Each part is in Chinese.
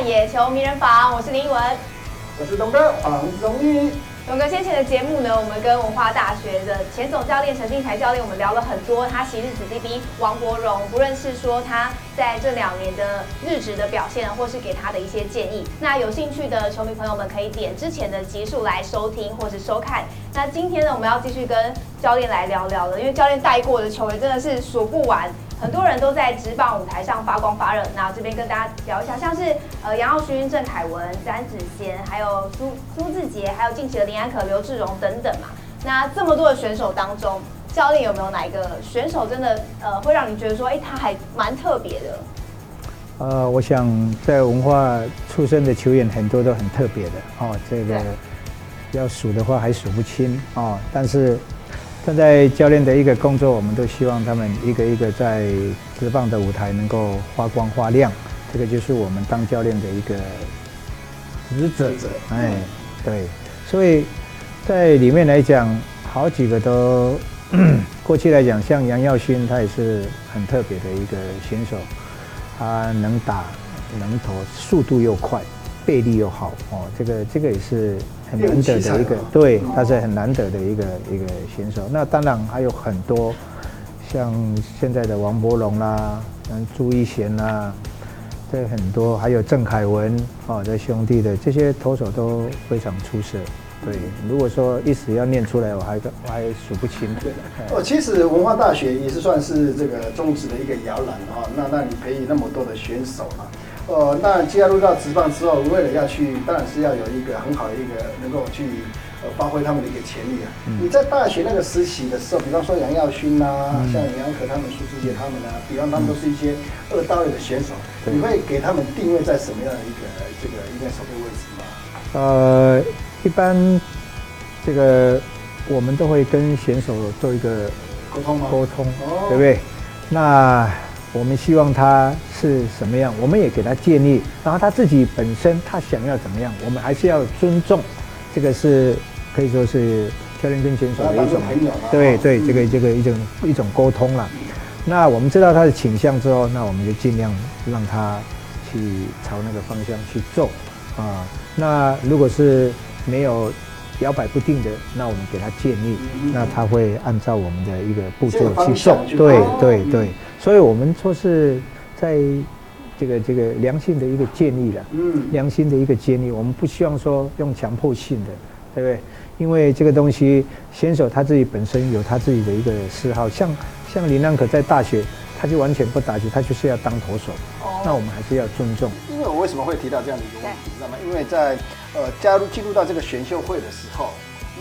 看野球名人房，我是林依文，我是东哥黄宗义。东哥先前的节目呢，我们跟文化大学的前总教练陈进才教练，我们聊了很多他昔日子弟兵王柏荣，不论是说他在这两年的日职的表现，或是给他的一些建议。那有兴趣的球迷朋友们可以点之前的集数来收听或是收看。那今天呢，我们要继续跟教练来聊聊了，因为教练带过的球员真的是数不完。很多人都在职棒舞台上发光发热，那这边跟大家聊一下，像是呃杨耀勋、郑凯文、詹子贤，还有苏苏志杰，还有近期的林安可、刘志荣等等嘛。那这么多的选手当中，教练有没有哪一个选手真的呃会让你觉得说，哎、欸，他还蛮特别的？呃，我想在文化出身的球员很多都很特别的哦，这个要数的话还数不清哦，但是。站在教练的一个工作，我们都希望他们一个一个在职棒的舞台能够发光发亮，这个就是我们当教练的一个职责。哎，对，所以在里面来讲，好几个都 过去来讲，像杨耀勋，他也是很特别的一个选手，他能打能投，速度又快，背力又好哦，这个这个也是。很难得的一个，对，他是很难得的一个一个选手。那当然还有很多，像现在的王柏融啦，像朱一贤啦，这很多，还有郑凯文啊，这兄弟的这些投手都非常出色。对，如果说一时要念出来，我还我还数不清。哦，其实文化大学也是算是这个中职的一个摇篮啊。那那你培育那么多的选手啊。呃，那加入到职棒之后，为了要去，当然是要有一个很好的一个能够去呃发挥他们的一个潜力啊。嗯、你在大学那个时期的时候，比方说杨耀勋啊，嗯、像杨可他们、苏志杰他们啊，比方他们都是一些二刀流的选手，嗯、你会给他们定位在什么样的一个这个应该守备位置吗？呃，一般这个我们都会跟选手做一个沟通吗？沟通，哦、对不对？那。我们希望他是什么样，我们也给他建议。然后他自己本身他想要怎么样，我们还是要尊重。这个是可以说是教练跟选手的一种，对对，这个这个一种一种沟通了。那我们知道他的倾向之后，那我们就尽量让他去朝那个方向去做啊。那如果是没有摇摆不定的，那我们给他建议，那他会按照我们的一个步骤去做。对对对。所以，我们说是在这个这个良性的一个建议了，嗯，良心的一个建议，我们不希望说用强迫性的，对不对？因为这个东西，选手他自己本身有他自己的一个嗜好，像像林安可在大学，他就完全不打球，他就是要当投手，哦，那我们还是要尊重。因为我为什么会提到这样的一个问题，你知道吗？因为在呃加入进入到这个选秀会的时候，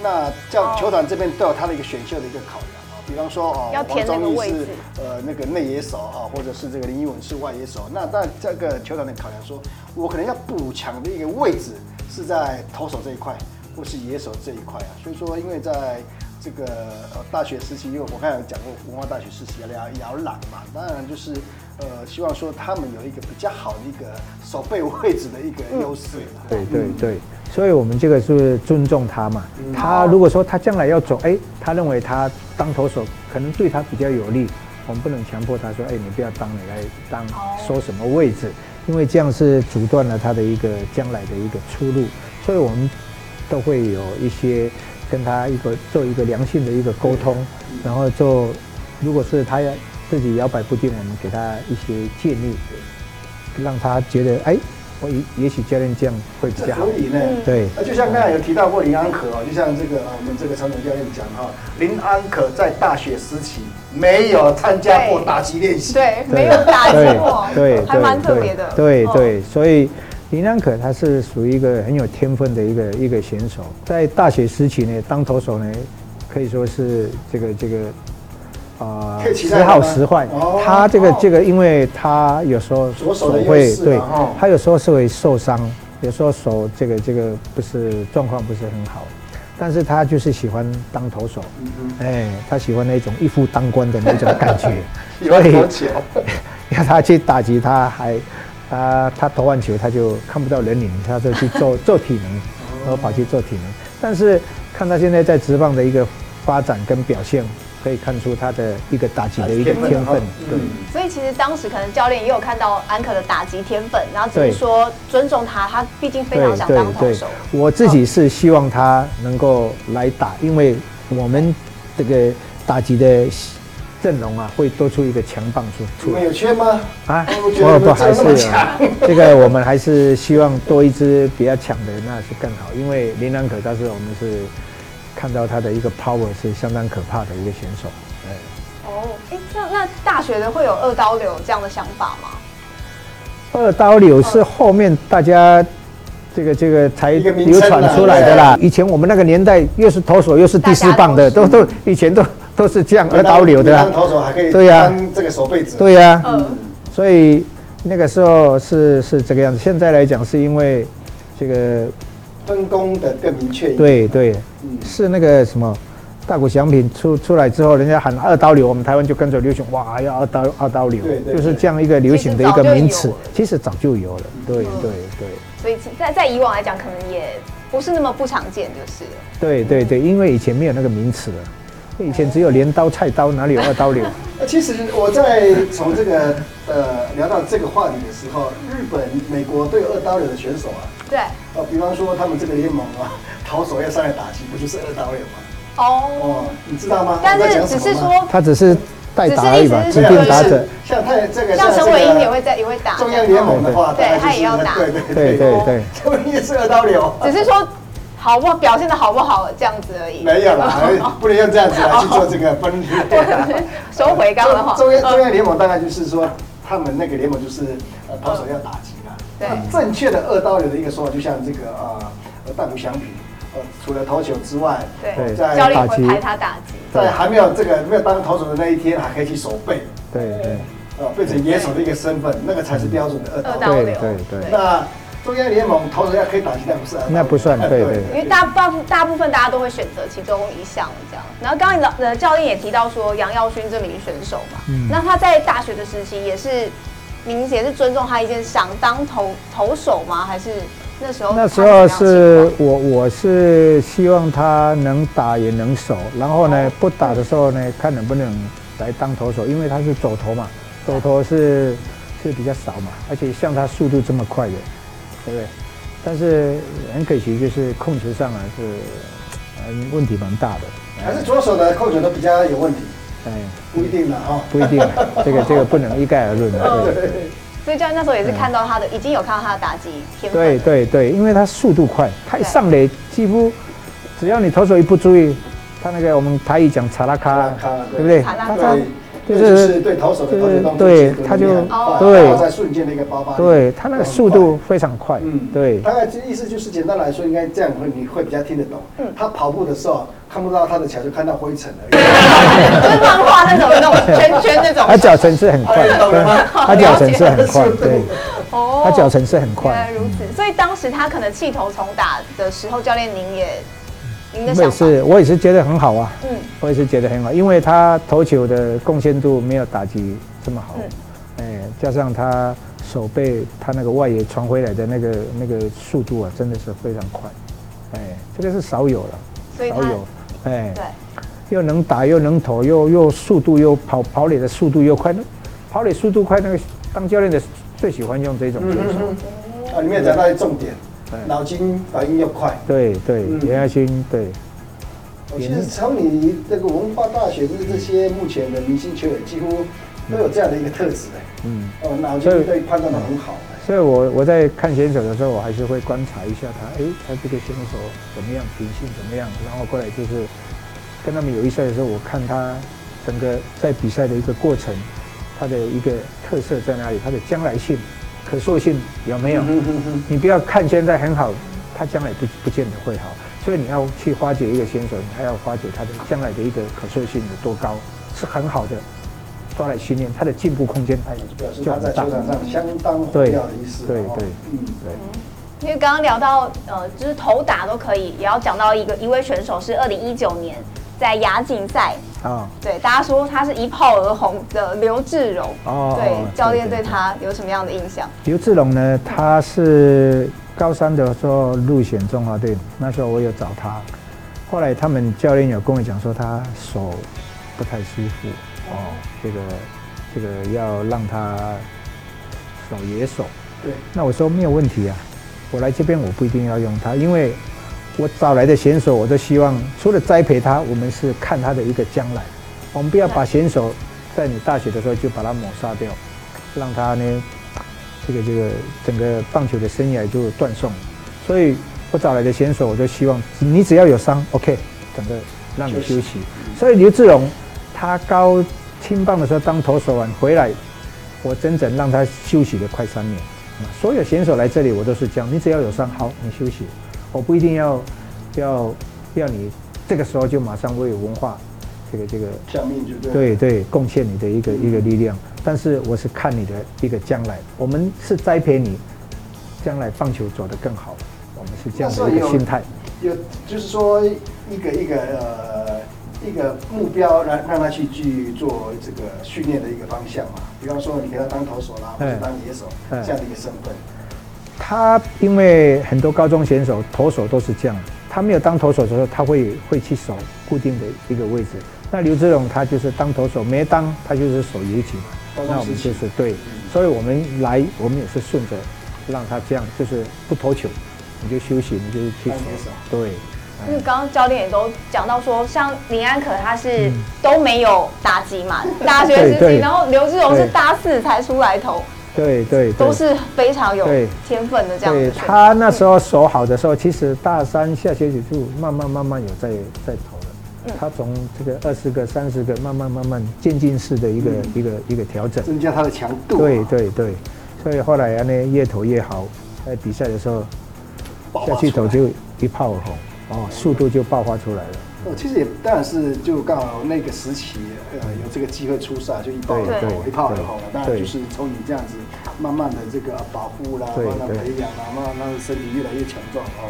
那叫球团这边都有他的一个选秀的一个考量。比方说哦，王忠义是呃那个内野手啊，或者是这个林依文是外野手。那在这个球场的考量说，我可能要补强的一个位置是在投手这一块，或是野手这一块啊。所以说，因为在这个呃大学时期，因为我刚才有讲过文化大学时期要摇篮嘛，当然就是呃希望说他们有一个比较好的一个守备位置的一个优势。对对对。所以，我们这个是尊重他嘛。他如果说他将来要走，哎，他认为他当投手可能对他比较有利，我们不能强迫他说，哎，你不要当，你来当说什么位置，因为这样是阻断了他的一个将来的一个出路。所以我们都会有一些跟他一个做一个良性的一个沟通，然后做，如果是他要自己摇摆不定，我们给他一些建议，让他觉得，哎。我也也许教练这样会比较好。所以呢，对，那就像刚才有提到过林安可哦，就像这个我们这个传统教练讲哈，林安可在大学时期没有参加过打击练习，对，没有打击过，对，还蛮特别的，对对，所以林安可他是属于一个很有天分的一个一个选手，在大学时期呢，当投手呢，可以说是这个这个。啊，时好时坏。他这个这个，因为他有时候手会对，他有时候是会受伤，有时候手这个这个不是状况不是很好，但是他就是喜欢当投手，哎，他喜欢那种一夫当关的那种感觉，所以 要他去打击，他还他他投完球他就看不到人影，他就去做做体能，然后跑去做体能，但是看他现在在职棒的一个发展跟表现。可以看出他的一个打击的一个天分。对，所以其实当时可能教练也有看到安可的打击天分，然后只是说尊重他，他毕竟非常想当投手。我自己是希望他能够来打，因为我们这个打击的。阵容啊，会多出一个强棒出出来。有缺吗？啊，不不还是有 这个，我们还是希望多一支比较强的，那是更好。因为林兰可，但是我们是看到他的一个 power 是相当可怕的一个选手。哎哦，哎，那那大学的会有二刀流这样的想法吗？二刀流是后面大家这个这个才流传出来的啦。以前我们那个年代，又是投手又是第四棒的，都都以前都。都是这样二刀流的，当投手还可以对呀，这个守备者对呀，嗯，所以那个时候是是这个样子。现在来讲，是因为这个分工的更明确。对对，是那个什么大谷翔品出出来之后，人家喊二刀流，我们台湾就跟着流行，哇，要二刀二刀流，就是这样一个流行的一个名词。其实早就有了，对对对。所以在在以往来讲，可能也不是那么不常见，就是。对对对，因为以前没有那个名词了。以前只有镰刀、菜刀，哪里有二刀流？其实我在从这个呃聊到这个话题的时候，日本、美国都有二刀流的选手啊。对。呃，比方说他们这个联盟啊，投手要上来打击，不就是二刀流吗？哦。哦，你知道吗？但是只是说他只是代打而已吧，指定打者。像他这个像陈伟英也会在也会打。中央联盟的话，对他也要打。对对对对对。陈伟英也是二刀流。只是说。好不好表现的好不好这样子而已，没有啦，不能用这样子来去做这个分类。收回刚刚的话，中央中央联盟大概就是说，他们那个联盟就是呃投手要打击嘛。对，正确的二刀流的一个说法，就像这个呃大谷翔平，呃除了投球之外，对，在教练会排他打击，在还没有这个没有当投手的那一天，还可以去守备。对对，呃变成野手的一个身份，那个才是标准的二刀流。对对对，那。中央联盟投手要可以打击，但不是那不算，对对。因为大大大部分大家都会选择其中一项这样。然后刚刚你的教练也提到说杨耀勋这名选手嘛，嗯，那他在大学的时期也是明显是尊重他一件想当投投手吗？还是那时候？那时候是我我是希望他能打也能守，然后呢不打的时候呢看能不能来当投手，因为他是走投嘛，走投是是比较少嘛，而且像他速度这么快的。对不对？但是很可惜，就是控球上啊是，嗯，问题蛮大的。还是左手的控球都比较有问题。哎，不一定的哈，不一定，这个这个不能一概而论的。对。所以教练那时候也是看到他的，已经有看到他的打击天赋。对对对，因为他速度快，他一上垒几乎，只要你投手一不注意，他那个我们台语讲查拉卡，对不对？查拉卡。就是对投手的投球动作，对，他就对，在瞬间的一个爆发，对他那个速度非常快，嗯，对。大概意思就是简单来说，应该这样会你会比较听得懂。嗯，他跑步的时候看不到他的脚，就看到灰尘而已。就是漫画那种那种圈圈那种。他脚程是很快，他脚程是很快，对。哦，他脚程是很快。原来如此，所以当时他可能气头重打的时候，教练您也。我也是，我也是觉得很好啊。嗯，我也是觉得很好，因为他投球的贡献度没有打击这么好。嗯，哎，加上他手背，他那个外野传回来的那个那个速度啊，真的是非常快。哎，这个是少有了，少有。哎，对，又能打又能投，又又速度又跑跑垒的速度又快，跑垒速度快，那个当教练的最喜欢用这种选手。啊，里面讲到一重点。脑筋反应要快，对对，杨耀勋对。其实从你这个文化大学的这些目前的明星球员，几乎都有这样的一个特质的。嗯，哦，脑筋对判断的很好。所以我我在看选手的时候，我还是会观察一下他，哎，他这个选手怎么样，品性怎么样，然后过来就是跟他们友谊赛的时候，我看他整个在比赛的一个过程，他的一个特色在哪里，他的将来性。可塑性有没有？你不要看现在很好，他将来不不见得会好，所以你要去发掘一个选手，你还要发掘他的将来的一个可塑性有多高，是很好的，抓来训练，他的进步空间他也就在球场上相当重要的意思。对对，嗯对。因为刚刚聊到呃，就是投打都可以，也要讲到一个一位选手是二零一九年在亚锦赛。啊，对，大家说他是一炮而红的刘志荣。哦，对，教练对他有什么样的印象？刘志荣呢，他是高三的时候入选中华队，那时候我有找他，后来他们教练有跟我讲说他手不太舒服哦，这个这个要让他守野手。对，那我说没有问题啊，我来这边我不一定要用他，因为我找来的选手，我都希望除了栽培他，我们是看他的一个将来。我们不要把选手在你大学的时候就把他抹杀掉，让他呢，这个这个整个棒球的生涯就断送。所以我找来的选手，我都希望你只要有伤，OK，整个让你休息。所以刘志荣他高青棒的时候当投手完回来，我整整让他休息了快三年。所有选手来这里，我都是这样，你只要有伤，好，你休息，我不一定要要要你这个时候就马上为文化这个这个对对贡献你的一个一个力量，但是我是看你的一个将来，我们是栽培你将来棒球走得更好，我们是这样的一个心态。有就是说一个一个呃。一个目标，让让他去去做这个训练的一个方向嘛。比方说，你给他当投手啦，或者当野手这样的一个身份。他因为很多高中选手投手都是这样，他没有当投手的时候，他会会去守固定的一个位置。那刘志荣他就是当投手，没当他就是守游击嘛。那我们就是对，所以我们来，我们也是顺着让他这样，就是不投球，你就休息，你就去守。对。因为刚刚教练也都讲到说，像林安可他是都没有打击嘛，大学时期，然后刘志荣是大四才出来投，对对，都是非常有天分的这样子。他那时候手好的时候，其实大三下学期就慢慢慢慢有在在投了。他从这个二十个、三十个，慢慢慢慢渐进式的一个一个一个调整，增加他的强度。对对对，所以后来呢，越投越好，在比赛的时候下去投就一炮而红。哦，速度就爆发出来了。哦，其实也当然是就刚好那个时期，呃，有这个机会出赛，就一炮而红，一炮而红了。当然就是从你这样子，慢慢的这个保护啦，慢慢培养啦，慢慢让身体越来越强壮哦，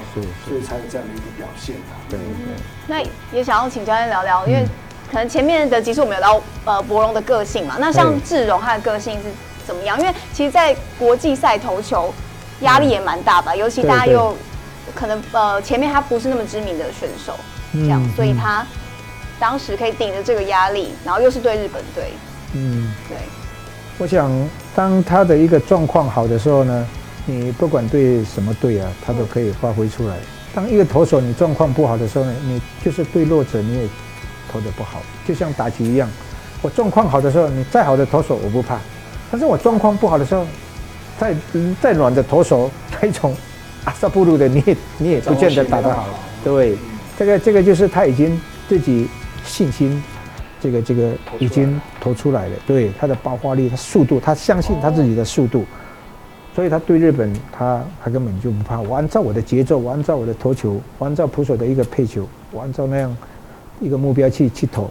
所以才有这样的一个表现。对对。那也想要请教练聊聊，因为可能前面的集数我们有聊呃博龙的个性嘛，那像志荣他的个性是怎么样？因为其实，在国际赛投球压力也蛮大吧，尤其大家又。可能呃，前面他不是那么知名的选手，这样，嗯、所以他当时可以顶着这个压力，然后又是对日本队，嗯，对。我想，当他的一个状况好的时候呢，你不管对什么队啊，他都可以发挥出来。嗯、当一个投手你状况不好的时候呢，你就是对弱者你也投的不好，就像打击一样。我状况好的时候，你再好的投手我不怕，但是我状况不好的时候，再再软的投手那种。阿萨布鲁的你也你也不见得打得好，对，这个这个就是他已经自己信心，这个这个已经投出来了，对他的爆发力，他速度，他相信他自己的速度，所以他对日本他他根本就不怕。我按照我的节奏，我按照我的投球，我按照捕手的一个配球，我按照那样一个目标去去投，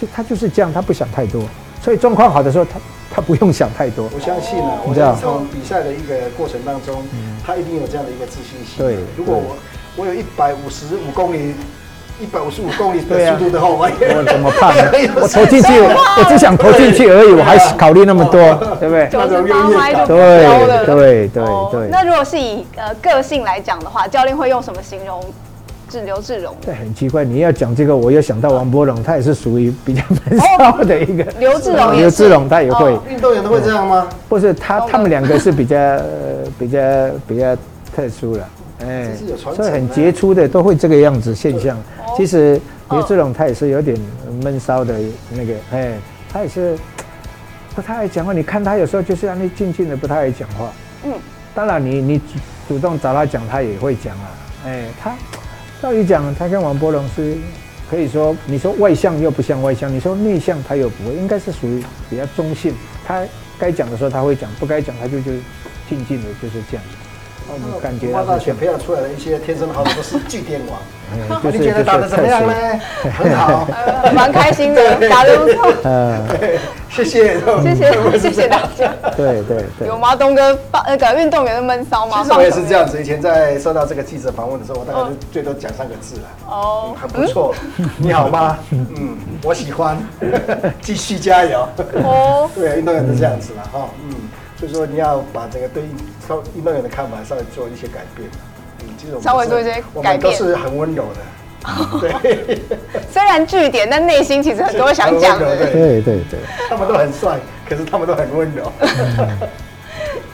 就他就是这样，他不想太多，所以状况好的时候他。他不用想太多，我相信呢。我在从比赛的一个过程当中，他一定有这样的一个自信心。对，如果我我有一百五十五公里，一百五十五公里的速度的话，我怎么怕呢？我投进去，我只想投进去而已，我还考虑那么多，对不对？九十八迈就对对对对。那如果是以呃个性来讲的话，教练会用什么形容？是刘志荣，对，很奇怪，你要讲这个，我又想到王柏融，他也是属于比较闷骚的一个。刘志荣，刘志荣他也会。运动员都会这样吗？不是，他他们两个是比较比较比较特殊了，哎，所以很杰出的都会这个样子现象。其实刘志龙他也是有点闷骚的那个，哎，他也是不太爱讲话。你看他有时候就是让你静静的，不太爱讲话。嗯，当然你你主动找他讲，他也会讲啊。哎，他。照理讲，他跟王柏融是可以说，你说外向又不像外向，你说内向他又不会，应该是属于比较中性。他该讲的时候他会讲，不该讲他就就静静的，就是这样。我感觉，大学培养出来的一些天生好的都是巨电王。你觉得打得怎么样呢？很好，蛮开心的，打的不错。嗯，谢谢，谢谢，谢谢大家。对对对。有吗？东哥把那个运动员的闷骚吗？其实我也是这样子。以前在受到这个记者访问的时候，我大概就最多讲三个字了。哦，很不错。你好吗？嗯，我喜欢。继续加油。哦。对，运动员是这样子了哈。嗯。所以说你要把这个对稍运动员的看法稍微做一些改变，嗯，这种稍微做一些改变，我们都是很温柔的，对，虽然据点，但内心其实很多想讲的。对对对，他们都很帅，可是他们都很温柔。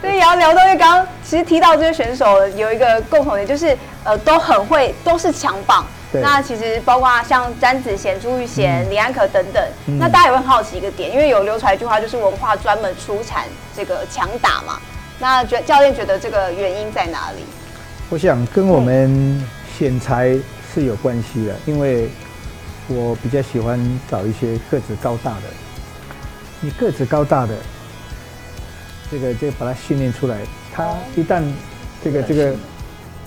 所以也要聊到，因为刚刚其实提到这些选手有一个共同点，就是呃都很会，都是强棒。那其实包括像詹子贤、朱玉贤、嗯、李安可等等，嗯、那大家也会很好奇一个点，因为有流传一句话，就是文化专门出产这个强打嘛。那觉教练觉得这个原因在哪里？我想跟我们选材是有关系的，因为我比较喜欢找一些个子高大的。你个子高大的，这个就把它训练出来，他一旦这个这个。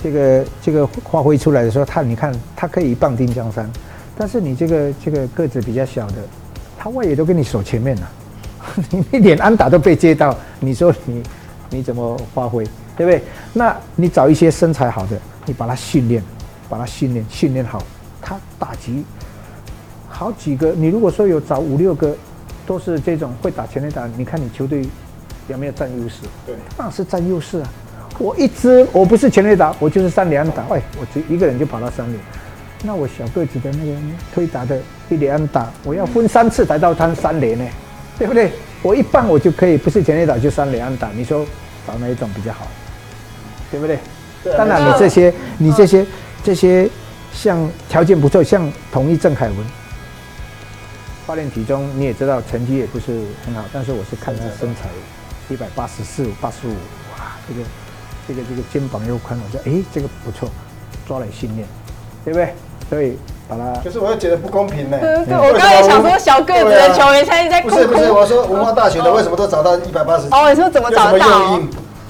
这个这个发挥出来的时候，他你看他可以一棒定江山，但是你这个这个个子比较小的，他外野都跟你守前面了，你一点安打都被接到，你说你你怎么发挥，对不对？那你找一些身材好的，你把他训练，把他训练训练好，他打击好几个，你如果说有找五六个都是这种会打前垒打，你看你球队有没有占优势？对，那是占优势啊。我一支我不是全垒打，我就是三垒安打。哎，我只一个人就跑到三垒，那我小个子的那个推打的一垒安打，我要分三次才到他三连呢，对不对？我一棒我就可以，不是全垒打就三垒安打。你说找哪一种比较好？对不对？当然你这些你这些这些像条件不错，像同一郑凯文，花莲体中你也知道成绩也不是很好，但是我是看他身材，一百八十四、八十五，哇，这个。这个这个肩膀又宽，我说哎，这个不错，抓来训练，对不对？所以把它。可是我又觉得不公平呢。对对，我刚才想说小个子的球员现在在哭哭。不是不是，我说文化大学的为什么都找到一百八十？哦，你说怎么找到？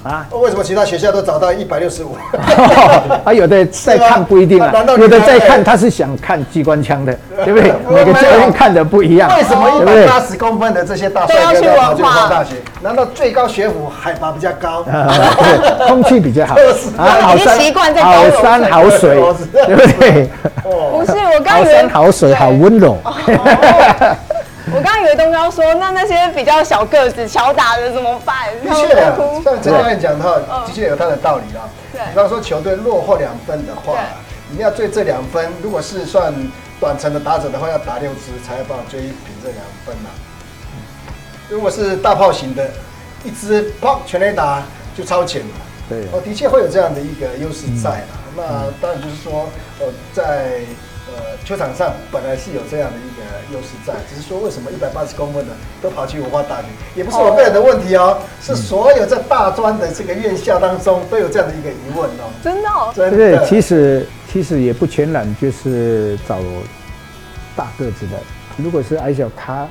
啊？为什么其他学校都找到一百六十五？啊，有的在看不一定啊，有的在看他是想看机关枪的，对不对？每个教练看的不一样。为什么一百八十公分的这些大帅哥都跑去文化大学？难道最高学府海拔比较高？空气比较好啊，好山好山好水，对不对？不是，我刚好山好水好温柔。我刚刚以为东哥说，那那些比较小个子、巧打的怎么办？的确啊，像这样讲的话，的确有他的道理啦。对，比方说球队落后两分的话，你要追这两分，如果是算短程的打者的话，要打六支才要帮我追平这两分呐。如果是大炮型的，一支砰全垒打就超前了。对，哦，的确会有这样的一个优势在啊。那当然就是说，呃，在。呃，球场上本来是有这样的一个优势在，只是说为什么一百八十公分的都跑去文化大学，也不是我个人的问题哦，是所有在大专的这个院校当中都有这样的一个疑问哦。真的哦，真的。对，其实其实也不全然就是找大个子的，如果是矮小，他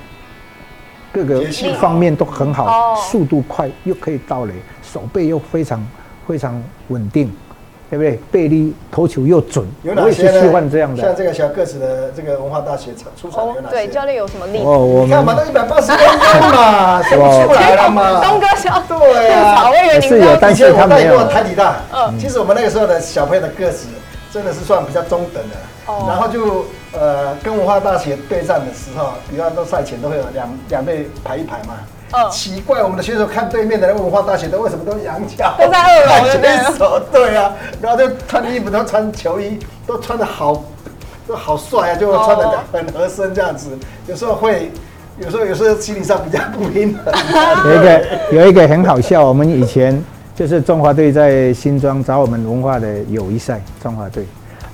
各个方面都很好，速度快又可以到垒，手背又非常非常稳定。对不对？背力投球又准，有哪些呢？像这个小个子的这个文化大学出场有哪些？对，教练有什么例子？哦，我们看嘛，都一百八十公分嘛，选不出来了嘛。东哥小对啊，是有，但是他没有。台体大，嗯，其实我们那个时候的小朋友的个子真的是算比较中等的。哦。然后就呃，跟文化大学对战的时候，比方说赛前都会有两两队排一排嘛。奇怪，我们的选手看对面的人文化大学的为什么都仰角？都在二楼选手，对啊，然后就穿衣服都穿球衣，都穿的好，都好帅啊，就穿的很合身这样子。有时候会，有时候有时候心理上比较不平衡。有一个有一个很好笑，我们以前就是中华队在新庄找我们文化的友谊赛，中华队。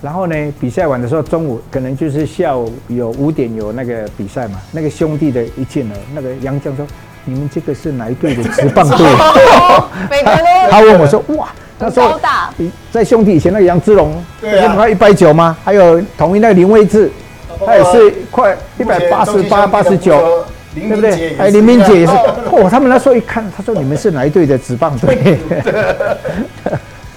然后呢，比赛完的时候，中午可能就是下午有五点有那个比赛嘛。那个兄弟的一进来，那个杨将说。你们这个是哪一队的直棒队？他问我说：“哇，他说在兄弟以前那个杨之龙，对啊，快一百九吗？还有同一那个林威志，他也是快一百八十八、八十九，对不对？哎，林明姐也是。哦，他们那时候一看，他说你们是哪一队的直棒队？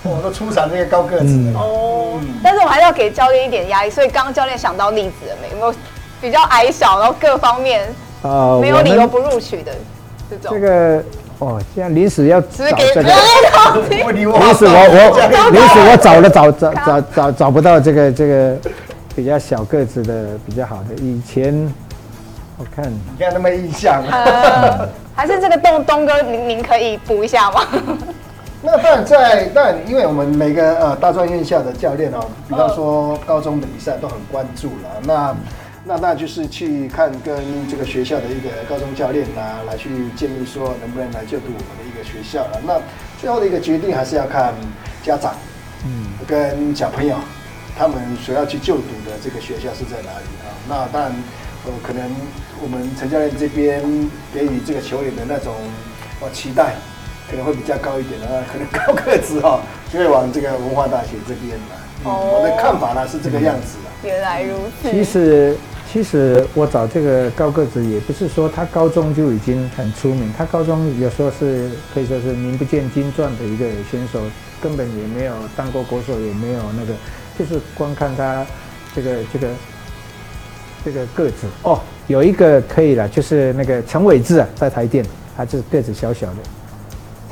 我都出场这个高个子哦。但是我还是要给教练一点压力，所以刚刚教练想到例子了没？有没有比较矮小，然后各方面呃没有理由不录取的？这个哦，这样临时要找这个，临时我我临时我找了找找找找找不到这个这个比较小个子的比较好的。以前我看你看那么印象，还是这个东东哥您您可以补一下吗？那当然在，当然，因为我们每个呃大专院校的教练哦，比方说高中的比赛都很关注了。那那那就是去看跟这个学校的一个高中教练啊，来去建议说能不能来就读我们的一个学校了。那最后的一个决定还是要看家长，嗯，跟小朋友他们所要去就读的这个学校是在哪里啊？那当然，呃，可能我们陈教练这边给予这个球员的那种呃期待。可能会比较高一点的，可能高个子哈，就会往这个文化大学这边来。我的看法呢是这个样子的。原来如此。其实，其实我找这个高个子也不是说他高中就已经很出名，他高中有时候是可以说是名不见经传的一个选手，根本也没有当过国手，也没有那个，就是光看他这个这个这个个子哦，有一个可以了，就是那个陈伟志啊，在台电，他就是个子小小的。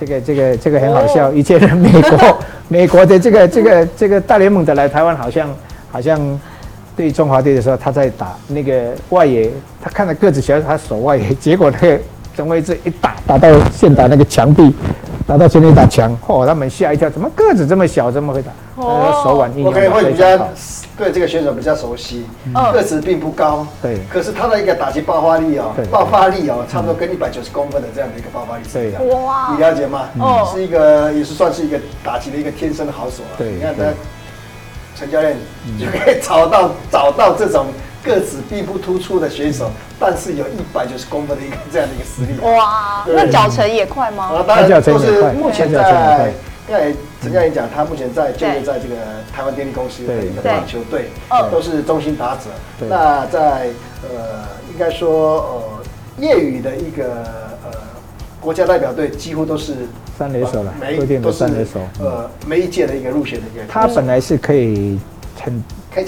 这个这个这个很好笑，以前的美国 美国的这个这个这个大联盟的来台湾，好像好像对中华队的时候，他在打那个外野，他看着个子小，他守外野，结果那个陈伟志一打打到现打那个墙壁，打到前面打墙，嚯，他们吓一跳，怎么个子这么小，这么会打？哦，手腕应该会比较。对这个选手比较熟悉，个子并不高，对，可是他的一个打击爆发力哦，爆发力哦，差不多跟一百九十公分的这样的一个爆发力。是一样，哇，你了解吗？哦，是一个也是算是一个打击的一个天生的好手啊。对，你看他陈教练就可以找到找到这种个子并不突出的选手，但是有一百九十公分的一个这样的一个实力。哇，那脚程也快吗？啊，当然都是目前在。因为陈教练讲，他目前在就业在这个台湾电力公司的一个棒球队，都是中心打者。那在呃，应该说呃，业余的一个呃国家代表队，几乎都是三垒手了，固定的三垒手。呃，每一届的一个入选的一个。他本来是可以很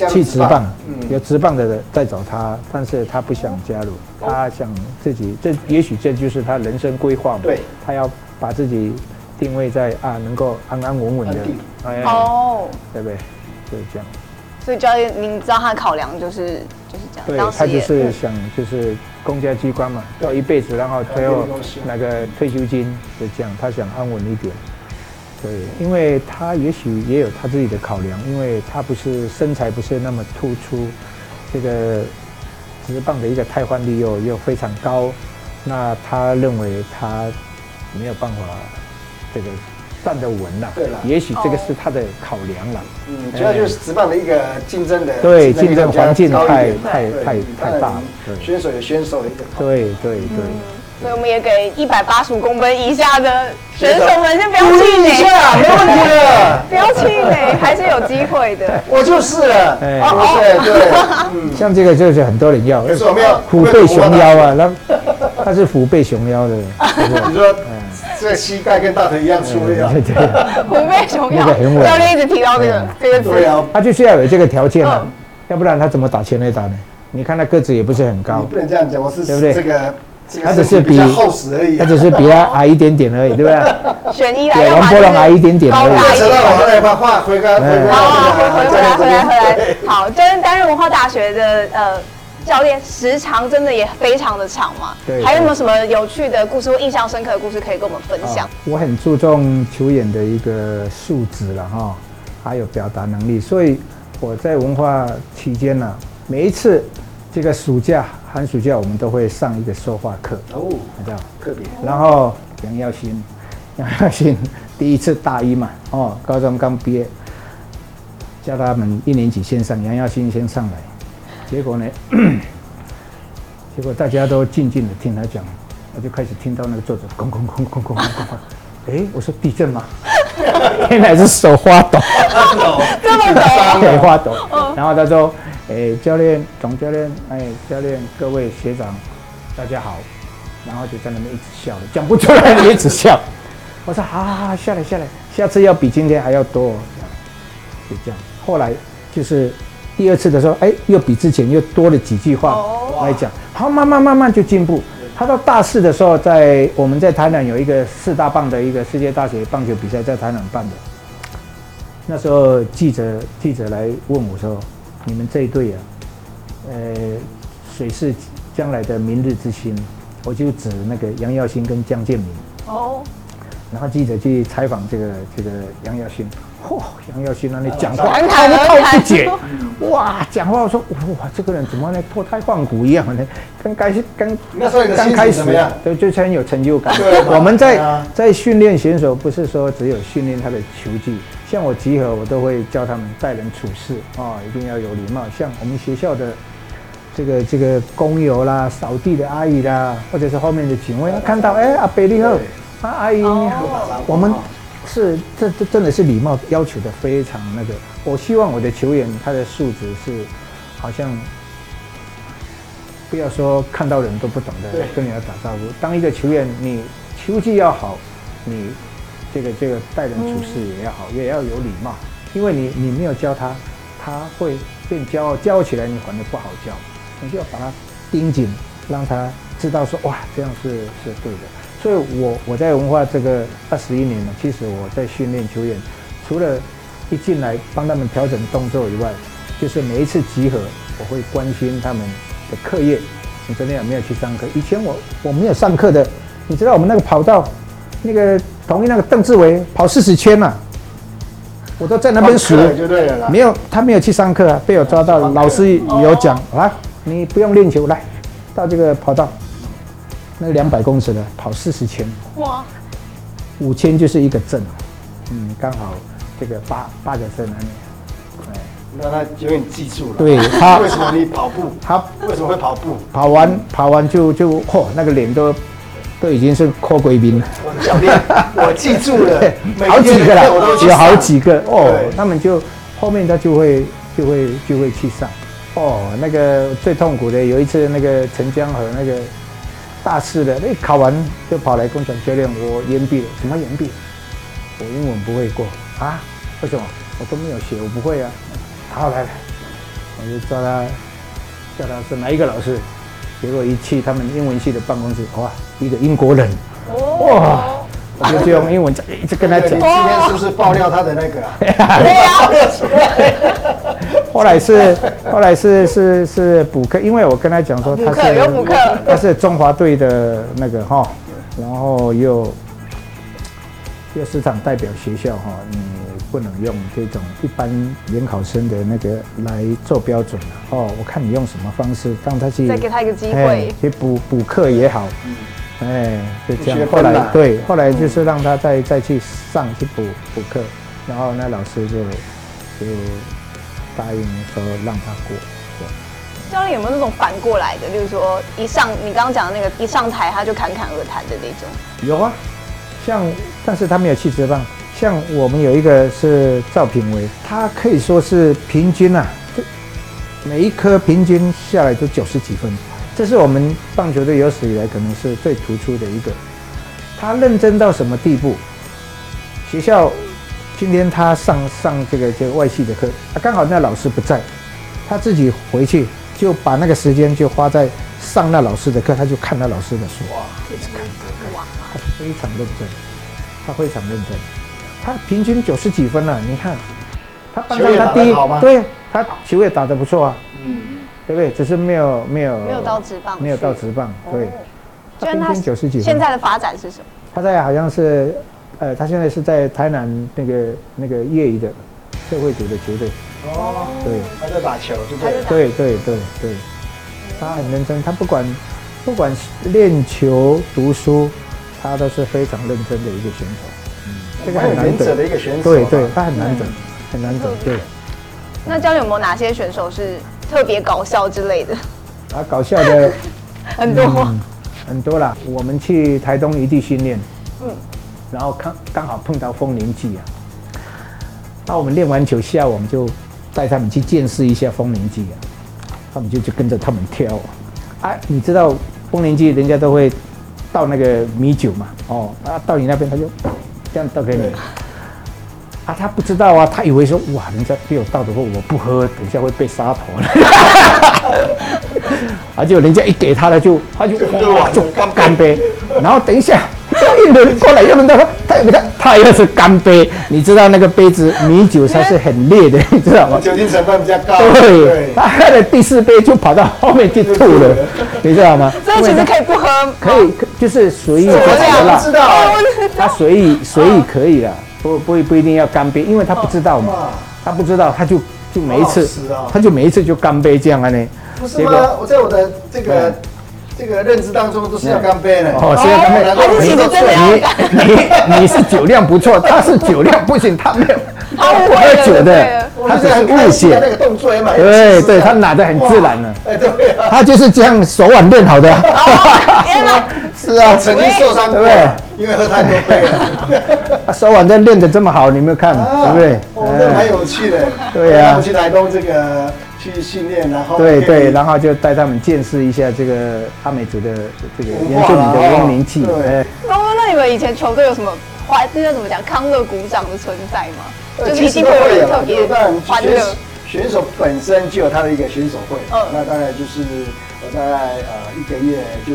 去直棒，有直棒的人在找他，但是他不想加入，他想自己，这也许这就是他人生规划嘛。对，他要把自己。定位在啊，能够安安稳稳的，哎，哦，对不对？就是这样。所以教练，您知道他的考量就是就是这样。对，他就是想就是公家机关嘛，要一辈子，然后最后那个退休金就这样，他想安稳一点。对，因为他也许也有他自己的考量，因为他不是身材不是那么突出，这个直棒的一个太换率又又非常高，那他认为他没有办法。这个站得稳了，对了，也许这个是他的考量了。嗯，主要就是职棒的一个竞争的对竞争环境太太太太大了。选手有选手的一个对对对。所以我们也给一百八十五公分以下的选手们先不要气馁，没问题的，不要气馁，还是有机会的。我就是。了，哎，对。对，像这个就是很多人要，虎背熊腰啊，那他是虎背熊腰的，你说。这膝盖跟大腿一样粗的呀，虎背熊腰。教练一直提到这个这个词，他就是要有这个条件了，要不然他怎么打前垒打呢？你看他个子也不是很高，不能这样讲，我是对不对？这个他只是比厚实而已，他只是比他矮一点点而已，对不对？选一来，王波龙矮一点点而已。好，回来，回来，回来，回来。好，教练担任文化大学的呃。教练时长真的也非常的长嘛？对。还有没有什么有趣的故事或印象深刻的故事可以跟我们分享？我很注重球员的一个素质了哈，还有表达能力，所以我在文化期间呢，每一次这个暑假、寒暑假，我们都会上一个说话课哦，这样特别。然后杨耀新，杨耀新第一次大一嘛，哦，高中刚毕业，叫他们一年级先上，杨耀新先上来。结果呢？结果大家都静静的听他讲，我就开始听到那个作者咣咣咣咣咣咣咣。哎，我说地震吗？原来是手发抖，这么抖，手发抖。然后他说：“哎，教练，总教练，哎，教练，各位学长，大家好。”然后就在那边一直笑，讲不出来，一直笑。我说：“好好好，下来下来，下次要比今天还要多。”就这样。后来就是。第二次的时候，哎，又比之前又多了几句话来讲，好，慢慢慢慢就进步。他到大四的时候，在我们在台南有一个四大棒的一个世界大学棒球比赛，在台南办的。那时候记者记者来问我说：“你们这一队啊，呃，谁是将来的明日之星？”我就指那个杨耀新跟江建民。哦。然后记者去采访这个这个杨耀勋，嚯，杨耀新那里讲话侃滔滔不绝，哇，讲话我说哇，这个人怎么呢脱胎换骨一样呢？刚开始刚那时候刚开始对，就很有成就感。我们在在训练选手，不是说只有训练他的球技，像我集合，我都会教他们待人处事啊，一定要有礼貌。像我们学校的这个这个工友啦、扫地的阿姨啦，或者是后面的警卫，看到哎，阿伯你好。啊，阿姨你好，我们是这这真的是礼貌要求的非常那个。我希望我的球员他的素质是，好像不要说看到人都不懂得跟人家打招呼。当一个球员，你球技要好，你这个这个待人处事也要好，也要有礼貌。因为你你没有教他，他会变骄傲，骄傲起来你反而不好教。你就要把他盯紧，让他知道说哇，这样是是对的。所以我，我我在文化这个二十一年了，其实我在训练球员，除了一进来帮他们调整动作以外，就是每一次集合，我会关心他们的课业。你昨天有没有去上课？以前我我没有上课的，你知道我们那个跑道，那个同一那个邓志伟跑四十圈嘛，我都在那边数。没有，他没有去上课啊，被我抓到了，老师有讲，啊，你不用练球，来到这个跑道。那两百公尺的跑四十圈，哇，五千就是一个镇，嗯，刚好这个八八个镇那里，哎，那他永远记住了。对他为什么你跑步？他为什么会跑步？跑完跑完就就嚯，那个脸都都已经是阔贵宾了。教练，我记住了，好几个了，有好几个哦。他们就后面他就会就会就会去上。哦，那个最痛苦的有一次，那个陈江河那个。大四的，那考完就跑来跟我讲教练，我延毕了。什么延毕？我英文不会过啊？为什么？我都没有学，我不会啊。好，来来，我就叫他，叫他是哪一个老师？结果一去他们英文系的办公室，哇，一个英国人，哇。我就就用英文一直跟他讲。今天是不是爆料他的那个？后来是 后来是是是补课，因为我跟他讲说他是他是中华队的那个哈，然后又又市场代表学校哈，你不能用这种一般联考生的那个来做标准哦。我看你用什么方式让他去再给他一个机会去补补课也好。哎，就这样。后来对，后来就是让他再再去上去补补课，然后那老师就就答应说让他过。教练有没有那种反过来的？就是说一上你刚刚讲的那个一上台他就侃侃而谈的那种？有啊，像但是他没有去职棒。像我们有一个是赵品维，他可以说是平均啊，每一科平均下来都九十几分。这是我们棒球队有史以来可能是最突出的一个，他认真到什么地步？学校今天他上上这个这个外系的课，他刚好那老师不在，他自己回去就把那个时间就花在上那老师的课，他就看那老师的书，哇，一直看，哇，他非常认真，他非常认真，他平均九十几分了，你看，他班上他第一，对，他球也打得不错啊。嗯对不对？只是没有没有没有到直棒，没有到直棒。对，他平均九十几分。现在的发展是什么？他在好像是，呃，他现在是在台南那个那个业余的社会组的球队。哦。对。他在打球，对不对？对对对对。他很认真，他不管不管练球读书，他都是非常认真的一个选手。嗯。这个很难得的一个选手。对对，他很难得，很难得。对。那教练有没有哪些选手是？特别搞笑之类的啊，搞笑的 很多、嗯、很多啦。我们去台东一地训练，嗯，然后刚刚好碰到丰年祭啊。那我们练完球下午，我们就带他们去见识一下丰年祭啊。他们就就跟着他们跳啊。啊，你知道丰年祭人家都会倒那个米酒嘛？哦，啊，到你那边他就这样倒给你。啊，他不知道啊，他以为说哇，人家给我倒的话，我不喝，等一下会被杀头了。啊，就人家一给他了，就他就哇就干杯，然后等一下又有人过来，又轮到他，他你看他又是干杯，你知道那个杯子米酒它是很烈的，你知道吗？酒精成分比较高。对，他喝了第四杯就跑到后面去吐了，你知道吗？这其实可以不喝，可以，就是属于我不知道。他随意随意可以了，不不不一定要干杯，因为他不知道嘛，他不知道，他就就每一次，他就每一次就干杯这样啊呢。不是吗？我在我的这个这个认知当中都是要干杯的。哦，是要干杯。你你你你是酒量不错，他是酒量不行，他没有，他不喝酒的。他只是误解那个动作也蛮对对，他拿的很自然了。哎，对他就是这样手腕练好的。是啊，曾经受伤对不对？因为喝太多杯了。他手腕在练得这么好，你没有看对不对？哦，那蛮有趣的。对呀，我去台东这个去训练，然后对对，然后就带他们见识一下这个阿美族的这个原住民的文明气。对。那那你们以前球队有什么欢，这叫怎么讲？康乐鼓掌的存在吗？就是一定会有人特别欢乐。选手本身就有他的一个选手会，那大概就是我大概呃一个月就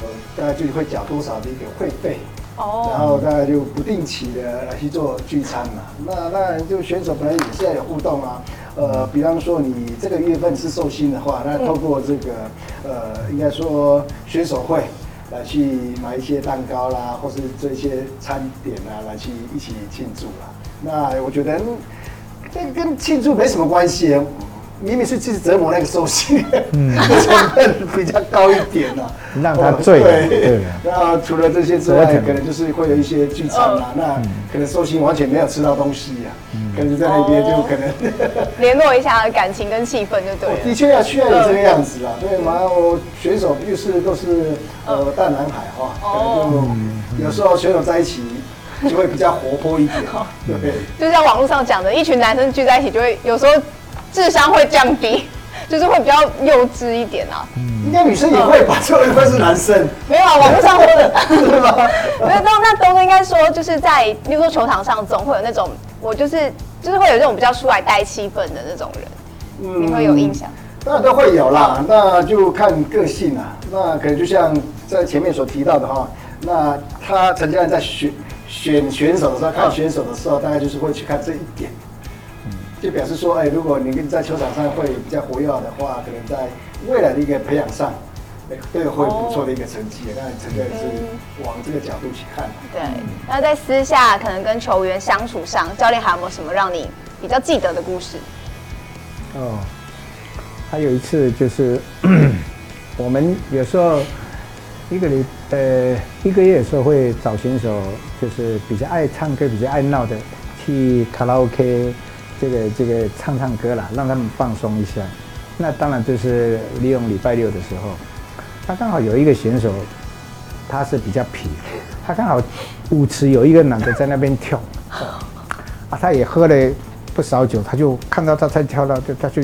呃大概就会缴多少的一个会费，哦，然后大概就不定期的来去做聚餐嘛。那当然就选手本来也是要有互动啊，呃，比方说你这个月份是寿星的话，那透过这个呃应该说选手会来去买一些蛋糕啦，或是做一些餐点啊，来去一起庆祝啦。那我觉得这跟庆祝没什么关系，明明是去折磨那个寿星，嗯，成分比较高一点呢，让他醉。对，那除了这些之外，可能就是会有一些聚餐啊。那可能寿星完全没有吃到东西呀，可能在那边就可能联络一下感情跟气氛就对了。的确要需要有这个样子啊，对嘛？我选手又是都是呃大男孩哈，可能就有时候选手在一起。就会比较活泼一点，对，就像网络上讲的，一群男生聚在一起，就会有时候智商会降低，就是会比较幼稚一点啊。应该女生也会吧？就因为是男生。没有啊，网络上说的？没有，那那东哥应该说，就是在，例如说球场上，总会有那种，我就是就是会有这种比较出来带气氛的那种人，嗯，你会有印象？当然都会有啦，那就看个性啊。那可能就像在前面所提到的哈，那他陈家人在选。选选手的时候，看选手的时候，大概就是会去看这一点，就表示说，哎，如果你跟在球场上会比较活跃的话，可能在未来的一个培养上，哎，都有会不错的一个成绩。当然，这个是往这个角度去看。对，那在私下可能跟球员相处上，教练还有没有什么让你比较记得的故事？哦，还有一次就是我们有时候。一个礼呃一个月的时候会找选手，就是比较爱唱歌、比较爱闹的，去卡拉 OK，这个这个唱唱歌啦，让他们放松一下。那当然就是利用礼拜六的时候，他刚好有一个选手，他是比较皮，他刚好舞池有一个男的在那边跳，啊，他也喝了不少酒，他就看到他在跳了，就他就。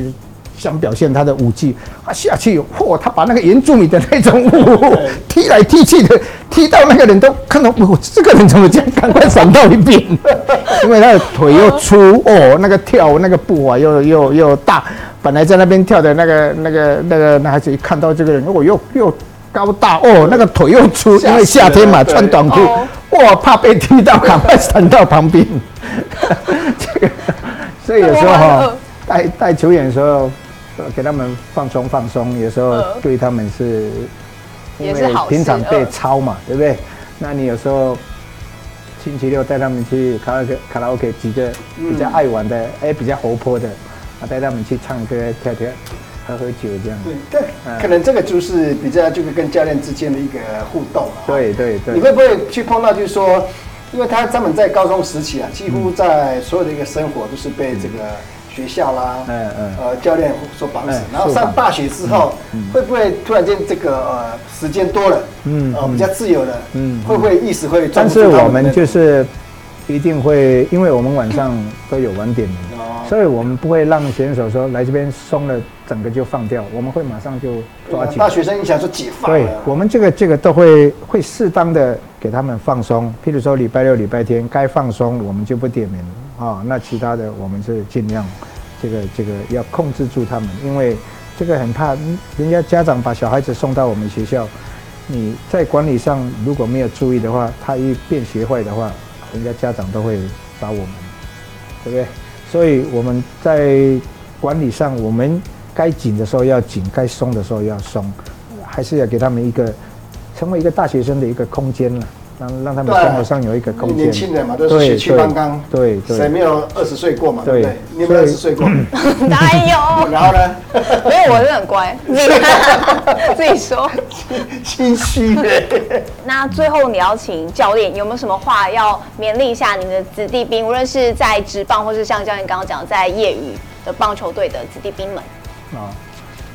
想表现他的舞技，啊下去，嚯，他把那个原住民的那种舞踢来踢去的，踢到那个人都看到，我这个人怎么这样？赶快闪到一边，因为他的腿又粗哦，那个跳那个步啊又又又大，本来在那边跳的那个那个那个男孩子一看到这个人，哦又又高大哦，那个腿又粗，因为夏天嘛穿短裤，哇怕被踢到，赶快闪到旁边。这个，所以有时候哈带带球员的时候。给他们放松放松，有时候对他们是，因为平常被抄嘛，对不对？那你有时候星期六带他们去卡拉 OK，卡拉 OK 几个比较爱玩的，哎，比较活泼的，啊，带他们去唱歌、跳跳、喝喝酒这样。对，可能这个就是比较就是跟教练之间的一个互动。对对对。你会不会去碰到，就是说，因为他他们在高中时期啊，几乎在所有的一个生活都是被这个。学校啦，嗯嗯，呃，教练所绑死，然后上大学之后，会不会突然间这个呃时间多了，嗯，呃比较自由了，嗯，会不会意识会？但是我们就是一定会，因为我们晚上都有晚点名，所以我们不会让选手说来这边松了，整个就放掉，我们会马上就抓紧。大学生你想说解放？对，我们这个这个都会会适当的给他们放松，譬如说礼拜六、礼拜天该放松，我们就不点名。啊、哦，那其他的我们是尽量，这个这个要控制住他们，因为这个很怕人家家长把小孩子送到我们学校，你在管理上如果没有注意的话，他一变学坏的话，人家家长都会找我们，对不对？所以我们在管理上，我们该紧的时候要紧，该松的时候要松，还是要给他们一个成为一个大学生的一个空间了。让让他们生活上有一个空间。年轻人嘛，都是血气方刚，对对，谁没有二十岁过嘛？对不对？你有没有二十岁过？当然有。然后呢？没有，我是很乖。你 自己说。心虚耶。那最后你要请教练有没有什么话要勉励一下你的子弟兵？无论是在职棒，或是像教练刚刚讲在业余的棒球队的子弟兵们。啊。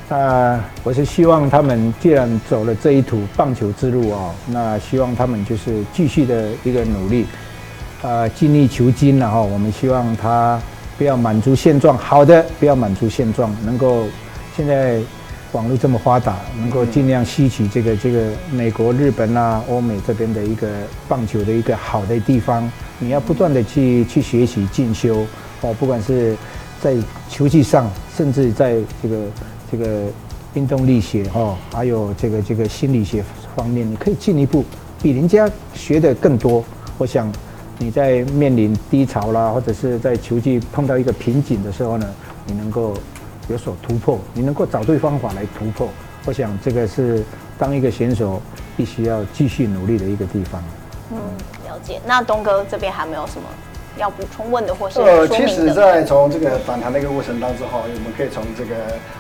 那我是希望他们既然走了这一途棒球之路哦，那希望他们就是继续的一个努力，呃，精益求精然后我们希望他不要满足现状，好的不要满足现状，能够现在网络这么发达，能够尽量吸取这个这个美国、日本啊、欧美这边的一个棒球的一个好的地方，你要不断的去去学习进修哦，不管是在球技上，甚至在这个。这个运动力学哈，还有这个这个心理学方面，你可以进一步比人家学的更多。我想你在面临低潮啦，或者是在球技碰到一个瓶颈的时候呢，你能够有所突破，你能够找对方法来突破。我想这个是当一个选手必须要继续努力的一个地方。嗯，了解。那东哥这边还没有什么？要补充问的或是呃，其实，在从这个访谈的一个过程当中哈，我们可以从这个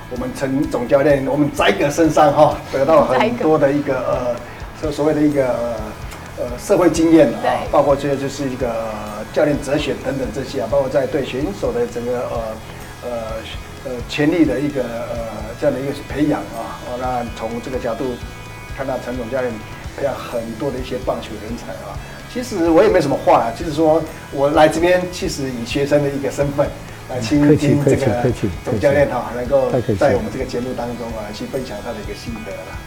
我们陈总教练我们宰哥身上哈，得到很多的一个呃，所所谓的一个呃社会经验啊，包括这些就是一个教练哲学等等这些啊，包括在对选手的整个呃呃呃潜力的一个呃这样的一个培养啊，哦，那从这个角度看到陈总教练培养很多的一些棒球人才啊。其实我也没什么话啊，就是说我来这边，其实以学生的一个身份来倾听这个总教练哈，能够在我们这个节目当中啊，去分享他的一个心得了。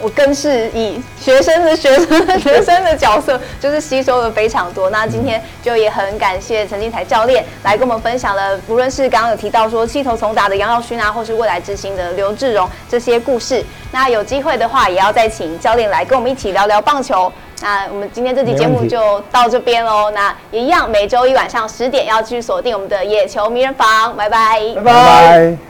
我更是以学生的学生的学生的角色，就是吸收了非常多。那今天就也很感谢陈金才教练来跟我们分享了，不论是刚刚有提到说弃投从打的杨耀勋啊，或是未来之星的刘志荣这些故事。那有机会的话，也要再请教练来跟我们一起聊聊棒球。那我们今天这期节目就到这边喽。那也一样，每周一晚上十点要继续锁定我们的野球迷人房。拜拜，拜拜。